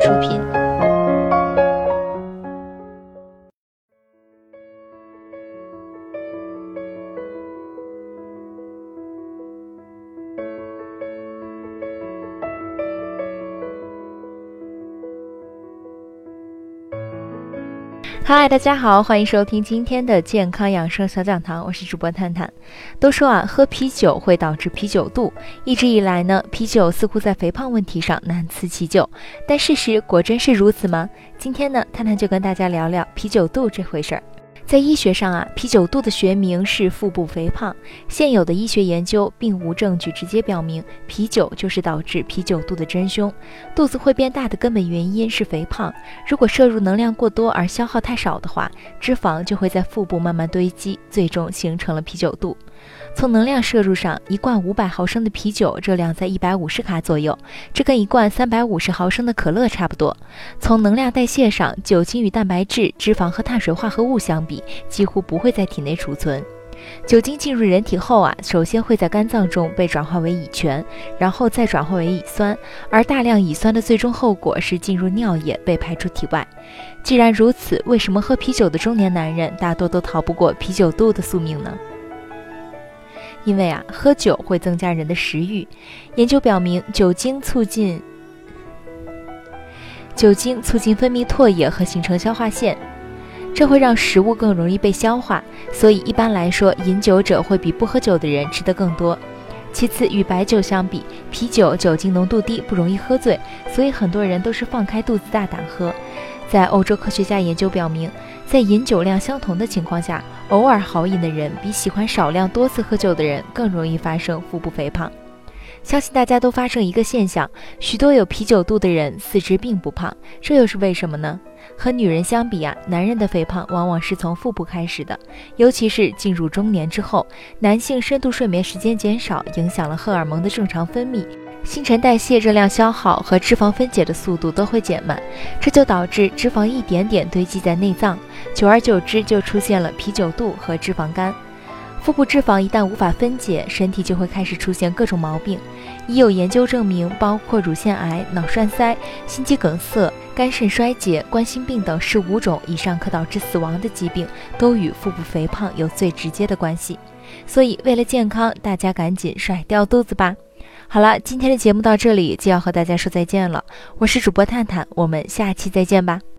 出品。嗨，大家好，欢迎收听今天的健康养生小讲堂，我是主播探探。都说啊，喝啤酒会导致啤酒肚，一直以来呢，啤酒似乎在肥胖问题上难辞其咎，但事实果真是如此吗？今天呢，探探就跟大家聊聊啤酒肚这回事儿。在医学上啊，啤酒肚的学名是腹部肥胖。现有的医学研究并无证据直接表明啤酒就是导致啤酒肚的真凶。肚子会变大的根本原因是肥胖。如果摄入能量过多而消耗太少的话，脂肪就会在腹部慢慢堆积，最终形成了啤酒肚。从能量摄入上，一罐五百毫升的啤酒热量在一百五十卡左右，这跟一罐三百五十毫升的可乐差不多。从能量代谢上，酒精与蛋白质、脂肪和碳水化合物相比，几乎不会在体内储存。酒精进入人体后啊，首先会在肝脏中被转化为乙醛，然后再转化为乙酸，而大量乙酸的最终后果是进入尿液被排出体外。既然如此，为什么喝啤酒的中年男人大多都逃不过啤酒肚的宿命呢？因为啊，喝酒会增加人的食欲。研究表明，酒精促进酒精促进分泌唾液和形成消化腺，这会让食物更容易被消化。所以一般来说，饮酒者会比不喝酒的人吃得更多。其次，与白酒相比，啤酒酒精浓度低，不容易喝醉，所以很多人都是放开肚子大胆喝。在欧洲科学家研究表明。在饮酒量相同的情况下，偶尔豪饮的人比喜欢少量多次喝酒的人更容易发生腹部肥胖。相信大家都发生一个现象：许多有啤酒肚的人四肢并不胖，这又是为什么呢？和女人相比啊，男人的肥胖往往是从腹部开始的，尤其是进入中年之后，男性深度睡眠时间减少，影响了荷尔蒙的正常分泌。新陈代谢、热量消耗和脂肪分解的速度都会减慢，这就导致脂肪一点点堆积在内脏，久而久之就出现了啤酒肚和脂肪肝。腹部脂肪一旦无法分解，身体就会开始出现各种毛病。已有研究证明，包括乳腺癌、脑栓塞、心肌梗塞、肝肾衰竭、冠心病等十五种以上可导致死亡的疾病，都与腹部肥胖有最直接的关系。所以，为了健康，大家赶紧甩掉肚子吧！好了，今天的节目到这里就要和大家说再见了。我是主播探探，我们下期再见吧。